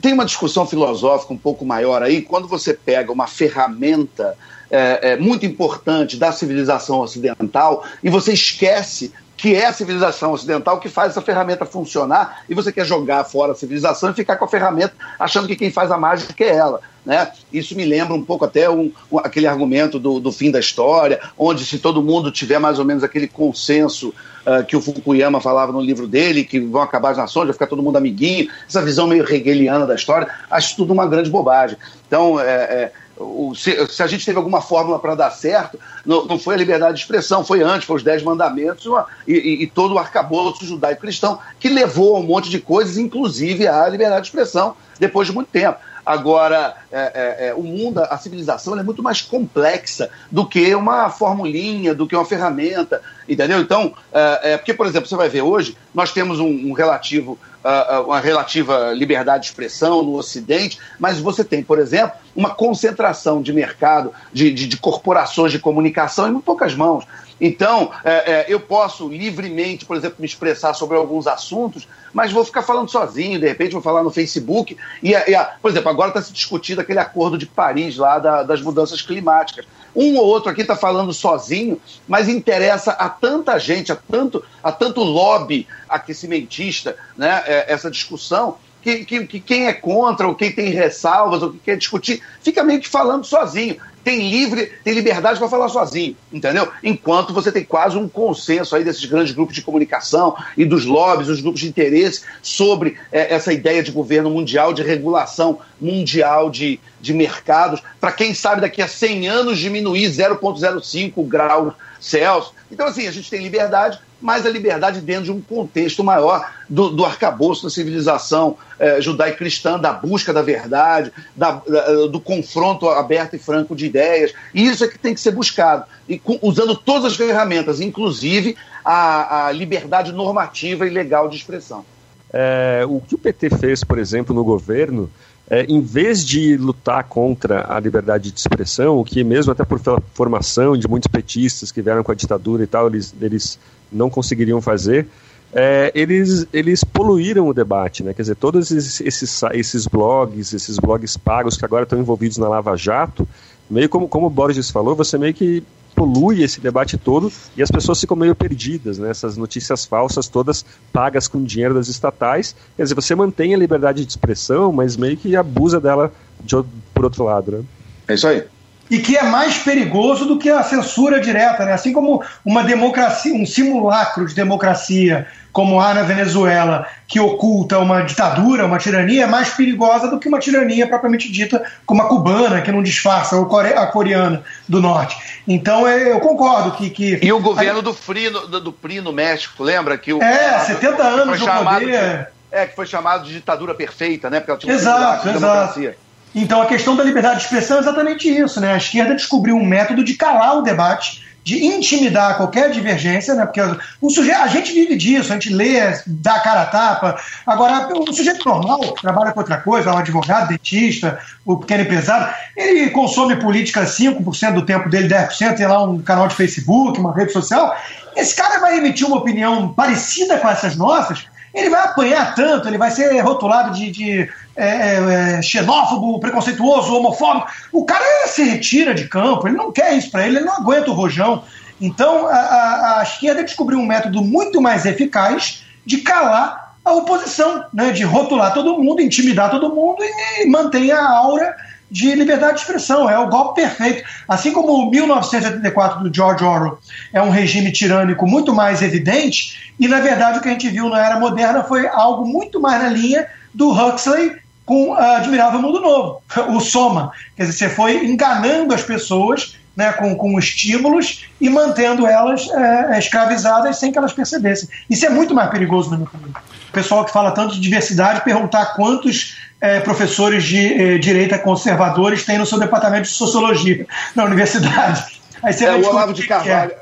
tem uma discussão filosófica um pouco maior aí, quando você pega uma ferramenta é, é, muito importante da civilização ocidental e você esquece que é a civilização ocidental que faz essa ferramenta funcionar e você quer jogar fora a civilização e ficar com a ferramenta achando que quem faz a mágica é ela. Né? Isso me lembra um pouco até um, um, aquele argumento do, do, fim da história, onde se todo mundo tiver mais ou menos aquele consenso uh, que o Fukuyama falava no livro dele, que vão acabar as nações, vai ficar todo mundo amiguinho, essa visão meio hegeliana da história, acho tudo uma grande bobagem. Então, é, é, o, se, se, a gente teve alguma fórmula para dar certo, não, não, foi a liberdade de expressão, foi antes, foi os Dez Mandamentos e, e, e todo o arcabouço judaico-cristão que levou a um monte de coisas, inclusive a liberdade de expressão, depois de muito tempo. Agora, é, é, é, o mundo, a civilização é muito mais complexa do que uma formulinha, do que uma ferramenta, entendeu? Então, é, porque, por exemplo, você vai ver hoje, nós temos um, um relativo, uh, uma relativa liberdade de expressão no Ocidente, mas você tem, por exemplo, uma concentração de mercado, de, de, de corporações de comunicação em poucas mãos. Então, é, é, eu posso livremente, por exemplo, me expressar sobre alguns assuntos, mas vou ficar falando sozinho, de repente vou falar no Facebook. E, e a, por exemplo, agora está se discutindo aquele acordo de Paris lá da, das mudanças climáticas. Um ou outro aqui está falando sozinho, mas interessa a tanta gente, a tanto, a tanto lobby aquecimentista, né, é, essa discussão, que, que, que, quem é contra, ou quem tem ressalvas, ou que quer discutir, fica meio que falando sozinho tem livre, tem liberdade para falar sozinho, entendeu? Enquanto você tem quase um consenso aí desses grandes grupos de comunicação e dos lobbies, os grupos de interesse sobre é, essa ideia de governo mundial, de regulação mundial de, de mercados, para quem sabe daqui a 100 anos diminuir 0,05 graus Celsius. Então, assim, a gente tem liberdade, mas a liberdade dentro de um contexto maior do, do arcabouço da civilização eh, judaico-cristã, da busca da verdade, da, da, do confronto aberto e franco de ideias. E isso é que tem que ser buscado, e com, usando todas as ferramentas, inclusive a, a liberdade normativa e legal de expressão. É, o que o PT fez, por exemplo, no governo, é, em vez de lutar contra a liberdade de expressão, o que mesmo até por formação de muitos petistas que vieram com a ditadura e tal, eles, eles não conseguiriam fazer, é, eles, eles poluíram o debate, né? Quer dizer, todos esses, esses, esses blogs, esses blogs pagos que agora estão envolvidos na Lava Jato, meio como, como o Borges falou, você meio que polui esse debate todo e as pessoas ficam meio perdidas, né? Essas notícias falsas todas pagas com dinheiro das estatais. Quer dizer, você mantém a liberdade de expressão, mas meio que abusa dela de, por outro lado, né? É isso aí e que é mais perigoso do que a censura direta, né? Assim como uma democracia, um simulacro de democracia, como há na Venezuela, que oculta uma ditadura, uma tirania, é mais perigosa do que uma tirania propriamente dita, como a cubana, que não disfarça, ou a coreana do norte. Então é, eu concordo que. que e o governo do, FRI, do, do PRI no México, lembra? que o, É, 70 anos no poder. De, é, que foi chamado de ditadura perfeita, né? Porque ela tinha um exato, exato. democracia. Então a questão da liberdade de expressão é exatamente isso, né? A esquerda descobriu um método de calar o debate, de intimidar qualquer divergência, né? Porque o sujeito, a gente vive disso, a gente lê, dá cara a tapa. Agora, o sujeito normal, que trabalha com outra coisa, um advogado, dentista, o pequeno empresário, ele consome política 5% do tempo dele, 10%, tem lá um canal de Facebook, uma rede social. Esse cara vai emitir uma opinião parecida com essas nossas, ele vai apanhar tanto, ele vai ser rotulado de, de é, é, é, xenófobo, preconceituoso, homofóbico. O cara se retira de campo, ele não quer isso para ele, ele não aguenta o rojão. Então a, a, a, esquerda descobriu um método muito mais eficaz de calar a oposição, né, de rotular todo mundo, intimidar todo mundo e manter a aura de liberdade de expressão. É o golpe perfeito. Assim como o 1984 do George Orwell é um regime tirânico muito mais evidente, e na verdade o que a gente viu na era moderna foi algo muito mais na linha do Huxley com Admirável Mundo Novo, o Soma. Quer dizer, você foi enganando as pessoas né, com, com estímulos e mantendo elas é, escravizadas sem que elas percebessem. Isso é muito mais perigoso no meu opinião. O pessoal que fala tanto de diversidade perguntar quantos é, professores de é, direita conservadores tem no seu departamento de sociologia na universidade. Aí você é, o Olavo de é. Carvalho.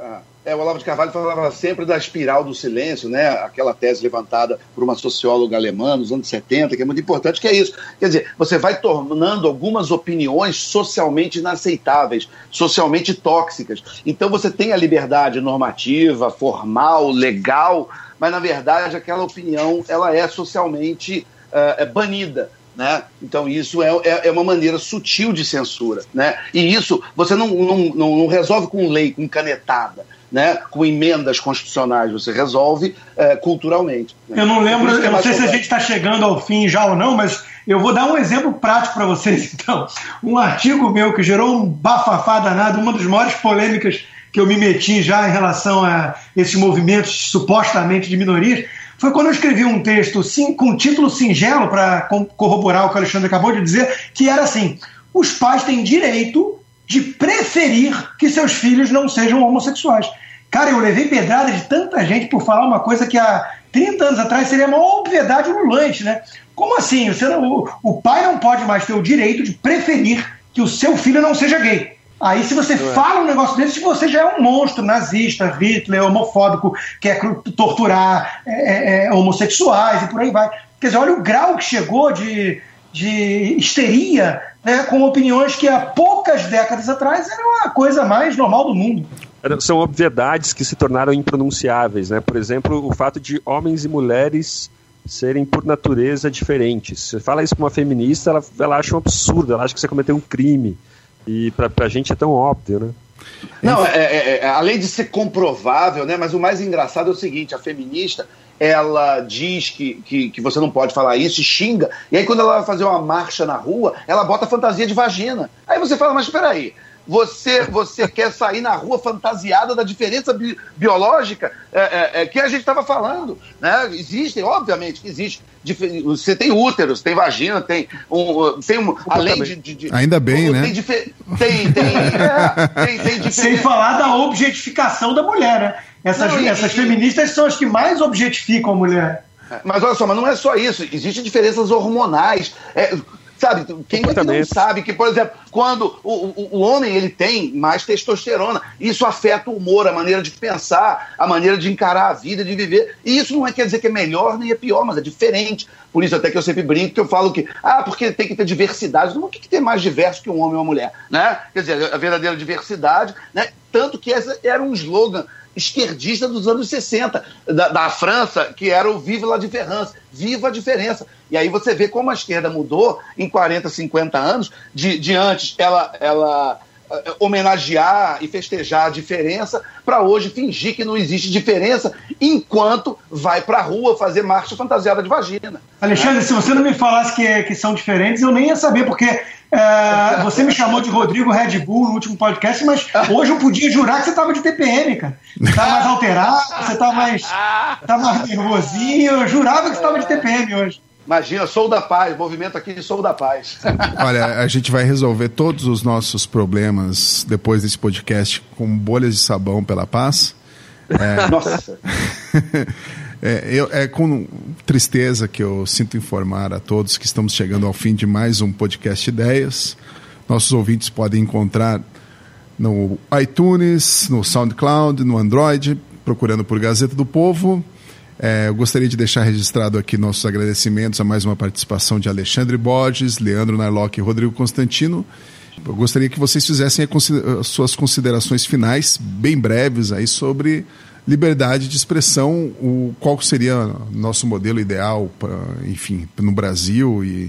É, o Olavo de Carvalho falava sempre da espiral do silêncio, né? aquela tese levantada por uma socióloga alemã nos anos 70, que é muito importante, que é isso. Quer dizer, você vai tornando algumas opiniões socialmente inaceitáveis, socialmente tóxicas. Então você tem a liberdade normativa, formal, legal, mas na verdade aquela opinião ela é socialmente uh, banida. Né? Então, isso é, é, é, uma maneira sutil de censura. Né? E isso você não, não, não, não resolve com lei, com canetada. né, com emendas constitucionais, você resolve é, culturalmente. Né? Eu não lembro, eu não sei se a gente está chegando ao fim já ou não, mas eu vou dar um exemplo prático para vocês, então. Um artigo meu que gerou um bafafá danado, uma das maiores polêmicas que eu me meti já em relação a esses movimentos supostamente de minorias, foi quando eu escrevi um texto sim, com um título singelo para corroborar o que o Alexandre acabou de dizer, que era assim: os pais têm direito de preferir que seus filhos não sejam homossexuais. Cara, eu levei pedrada de tanta gente por falar uma coisa que há 30 anos atrás seria uma obviedade ululante, né? Como assim? Não, o, o pai não pode mais ter o direito de preferir que o seu filho não seja gay. Aí, se você é. fala um negócio desse, você já é um monstro nazista, Hitler, homofóbico, quer torturar é, é, é, homossexuais e por aí vai. Quer dizer, olha o grau que chegou de, de histeria né, com opiniões que há poucas décadas atrás eram a coisa mais normal do mundo. São obviedades que se tornaram impronunciáveis. Né? Por exemplo, o fato de homens e mulheres serem por natureza diferentes. Você fala isso para uma feminista, ela, ela acha um absurdo, ela acha que você cometeu um crime. E para a gente é tão óbvio, né? Não, é, é, é, além de ser comprovável, né? Mas o mais engraçado é o seguinte: a feminista ela diz que, que, que, você não pode falar isso e xinga, e aí quando ela vai fazer uma marcha na rua, ela bota fantasia de vagina. Aí você fala, mas espera aí, você, você quer sair na rua fantasiada da diferença bi biológica é, é, é, que a gente estava falando. Né? Existem, obviamente que existe. Você tem úteros, tem vagina, tem um. Tem um além de, de, de, Ainda bem, um, né? Tem, tem, tem, é, tem, tem Sem falar da objetificação da mulher, né? Essas, não, e, essas feministas são as que mais objetificam a mulher. Mas olha só, mas não é só isso. Existem diferenças hormonais. É, Sabe, quem é que não sabe que, por exemplo, quando o, o, o, homem ele tem mais testosterona, isso afeta o humor, a maneira de pensar, a maneira de encarar a vida, de viver. E isso não é, quer dizer que é melhor nem é pior, mas é diferente. Por isso até que eu sempre brinco que eu falo que, ah, porque tem que ter diversidade. Não, o que, que tem mais diverso que um homem ou uma mulher? Né? Quer dizer, a verdadeira diversidade, né? Tanto que essa era um slogan esquerdista dos anos 60, da, da, França, que era o Vive la Différence, viva a diferença. E aí você vê como a esquerda mudou em 40, 50 anos, de, de antes ela, ela homenagear e festejar a diferença, para hoje fingir que não existe diferença, enquanto vai para a rua fazer marcha fantasiada de vagina. Alexandre, né? se você não me falasse que, que são diferentes, eu nem ia saber, porque é, você me chamou de Rodrigo Red Bull no último podcast, mas hoje eu podia jurar que você estava de TPM, cara. Você tá mais alterado, você tá mais, tá mais nervosinho. Eu jurava que você estava de TPM hoje. Imagina, sou da paz, movimento aqui de sou da paz. Olha, a gente vai resolver todos os nossos problemas depois desse podcast com bolhas de sabão pela paz. É... Nossa! É, eu, é com tristeza que eu sinto informar a todos que estamos chegando ao fim de mais um podcast Ideias. Nossos ouvintes podem encontrar no iTunes, no SoundCloud, no Android, procurando por Gazeta do Povo. É, eu gostaria de deixar registrado aqui nossos agradecimentos a mais uma participação de Alexandre Borges, Leandro Narlock e Rodrigo Constantino. Eu gostaria que vocês fizessem as suas considerações finais, bem breves, aí sobre liberdade de expressão, o, qual seria nosso modelo ideal, pra, enfim, no Brasil e,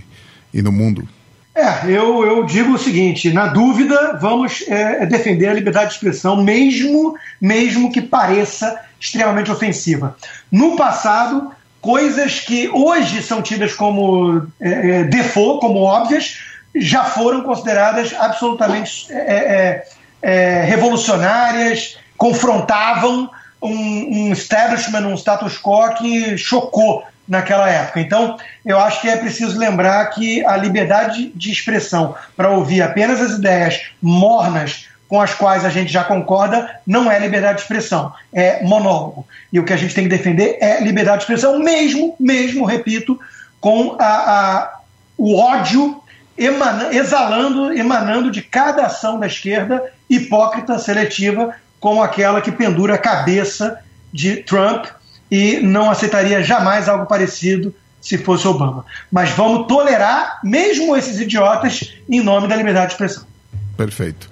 e no mundo? É, eu, eu digo o seguinte: na dúvida, vamos é, é, defender a liberdade de expressão, mesmo, mesmo que pareça extremamente ofensiva. No passado, coisas que hoje são tidas como é, é default, como óbvias, já foram consideradas absolutamente é, é, revolucionárias, confrontavam um, um establishment, um status quo que chocou naquela época. Então, eu acho que é preciso lembrar que a liberdade de expressão para ouvir apenas as ideias mornas com as quais a gente já concorda não é liberdade de expressão, é monólogo. E o que a gente tem que defender é liberdade de expressão, mesmo, mesmo, repito, com a, a o ódio emana, exalando, emanando de cada ação da esquerda hipócrita, seletiva, como aquela que pendura a cabeça de Trump e não aceitaria jamais algo parecido se fosse Obama. Mas vamos tolerar mesmo esses idiotas em nome da liberdade de expressão. Perfeito.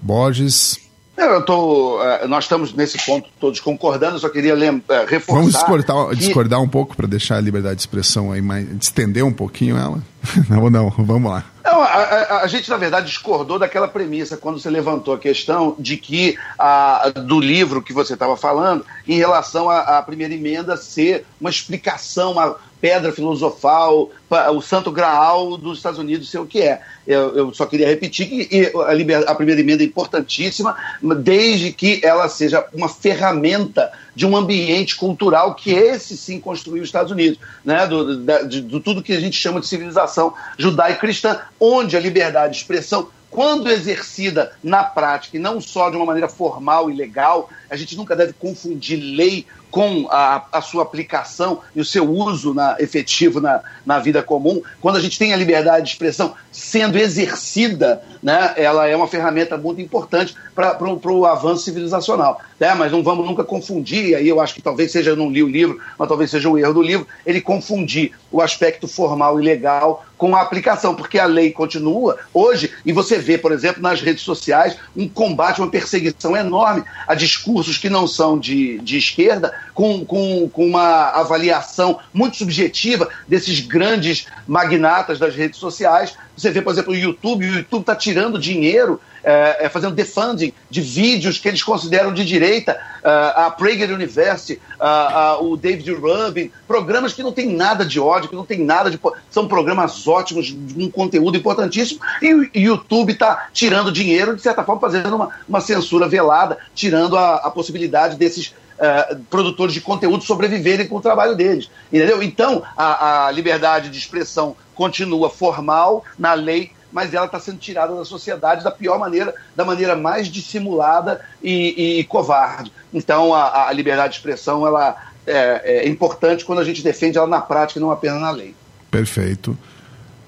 Borges. Eu tô, uh, nós estamos nesse ponto todos concordando, só queria lembrar, uh, reforçar. Vamos discordar, que... discordar um pouco para deixar a liberdade de expressão aí mais. estender um pouquinho ela? não, não, vamos lá. Não, a, a, a, gente, na verdade, discordou daquela premissa quando você levantou a questão de que a, do livro que você estava falando em relação à primeira emenda ser uma explicação, uma pedra filosofal, o santo graal dos Estados Unidos ser o que é. Eu, eu só queria repetir que a, liber, a primeira emenda é importantíssima, desde que ela seja uma ferramenta de um ambiente cultural que esse sim construiu os Estados Unidos, né? do, de, de tudo que a gente chama de civilização judaico-cristã, onde a liberdade de expressão quando exercida na prática e não só de uma maneira formal e legal, a gente nunca deve confundir lei com a, a sua aplicação e o seu uso na, efetivo na, na vida comum. Quando a gente tem a liberdade de expressão sendo exercida, né, ela é uma ferramenta muito importante para o avanço civilizacional. Né? Mas não vamos nunca confundir, e aí eu acho que talvez seja, eu não li o livro, mas talvez seja um erro do livro, ele confundir o aspecto formal e legal com a aplicação, porque a lei continua hoje, e você vê, por exemplo, nas redes sociais, um combate, uma perseguição enorme a discursos que não são de, de esquerda, com, com, com uma avaliação muito subjetiva desses grandes magnatas das redes sociais. Você vê, por exemplo, o YouTube, o YouTube está tirando dinheiro é, é, fazendo defunding de vídeos que eles consideram de direita, uh, a Prager University, uh, uh, o David Rubin, programas que não tem nada de ódio, que não tem nada de. São programas ótimos, de um conteúdo importantíssimo, e o YouTube está tirando dinheiro, de certa forma, fazendo uma, uma censura velada, tirando a, a possibilidade desses Uh, produtores de conteúdo sobreviverem com o trabalho deles. Entendeu? Então, a, a, liberdade de expressão continua formal na lei, mas ela está sendo tirada da sociedade da pior maneira, da maneira mais dissimulada e, e covarde. Então, a, a, liberdade de expressão ela é, é, importante quando a gente defende ela na prática e não apenas na lei. Perfeito.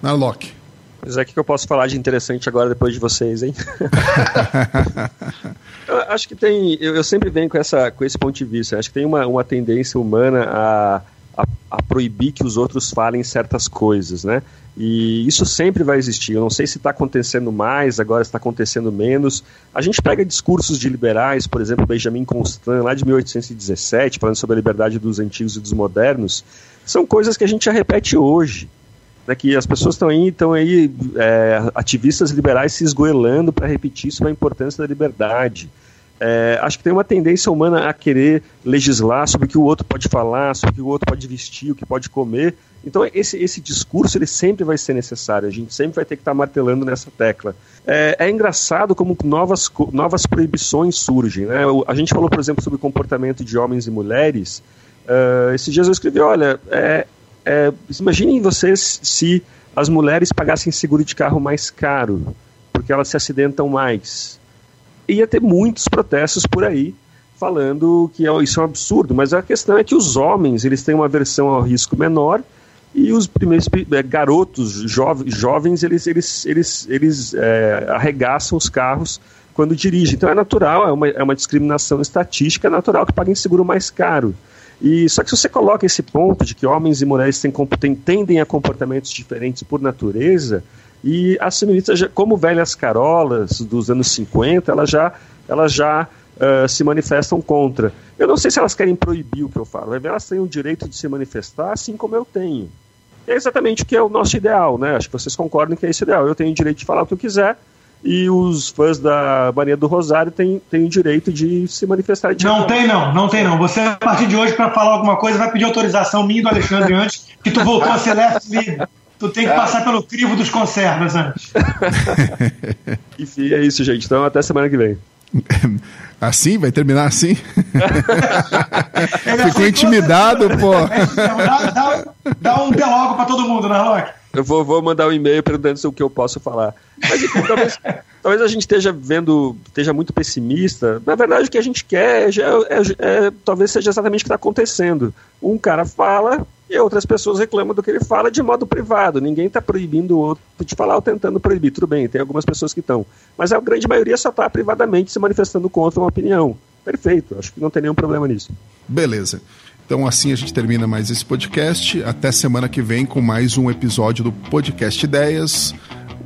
Na Locke. Mas é que eu posso falar de interessante agora depois de vocês, hein? eu acho que tem. Eu, eu, sempre venho com, essa, com esse ponto de vista. Acho que tem uma, uma tendência humana a a, a, proibir que os outros falem certas coisas, né? E isso sempre vai existir. Eu não sei se está acontecendo mais, agora está acontecendo menos. A gente pega discursos de liberais, por exemplo, Benjamin Constant, lá de 1817, falando sobre a liberdade dos antigos e dos modernos, são coisas que a gente já repete hoje. Né, que as pessoas estão aí, estão aí é, ativistas liberais se esgoelando para repetir sobre a importância da liberdade. É, acho que tem uma tendência humana a querer legislar sobre o que o outro pode falar, sobre o que o outro pode vestir, o que pode comer. Então esse, esse discurso ele sempre vai ser necessário, a gente sempre vai ter que estar tá martelando nessa tecla. É, é, engraçado como novas, novas proibições surgem. Né? A gente falou, por exemplo, sobre o comportamento de homens e mulheres. Uh, esses dias eu escrevi, olha, é, é, imaginem vocês se as mulheres pagassem seguro de carro mais caro, porque elas se acidentam mais ia ter muitos protestos por aí falando que é, isso é um absurdo, mas a questão é que os homens eles têm uma versão ao risco menor e os primeiros é, garotos jovens, eles, eles, eles, eles é, arregaçam os carros quando dirigem. Então é natural, é uma, é uma discriminação estatística, é natural que paguem seguro mais caro. E só que se você coloca esse ponto de que homens e mulheres têm, têm, tendem a comportamentos diferentes por natureza, e as feministas, como velhas carolas dos anos 50, elas já, elas já uh, se manifestam contra. Eu não sei se elas querem proibir o que eu falo, elas têm o direito de se manifestar assim como eu tenho. É exatamente o que é o nosso ideal, né? Acho que vocês concordam que é esse ideal. Eu tenho o direito de falar o que eu quiser, e os fãs da Maria do Rosário têm, têm o direito de se manifestar. De não tem não, não tem não. Você, a partir de hoje, para falar alguma coisa, vai pedir autorização minha e do Alexandre antes, que tu voltou a ser left. Tu tem que passar pelo crivo dos conservas antes. Enfim, é isso, gente. Então, até semana que vem. Assim? Vai terminar assim? Ficou intimidado, pô. Dá, dá, dá um logo pra todo mundo, né, Rock? Eu vou, vou mandar um e-mail perguntando o que eu posso falar. Mas enfim, talvez, talvez, a gente esteja vendo, esteja muito pessimista. Na verdade, o que a gente quer é, é, é talvez seja exatamente o que está acontecendo. Um cara fala e outras pessoas reclamam do que ele fala de modo privado. Ninguém está proibindo o outro de falar ou tentando proibir. Tudo bem, tem algumas pessoas que estão. Mas a grande maioria só está privadamente se manifestando contra uma opinião. Perfeito, acho que não tem nenhum problema nisso. Beleza. Então assim a gente termina mais esse podcast. Até semana que vem com mais um episódio do Podcast Ideias.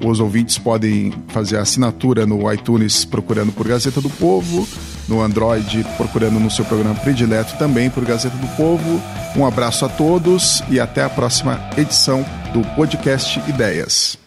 Os ouvintes podem fazer a assinatura no iTunes procurando por Gazeta do Povo, no Android procurando no seu programa predileto também por Gazeta do Povo. Um abraço a todos e até a próxima edição do Podcast Ideias.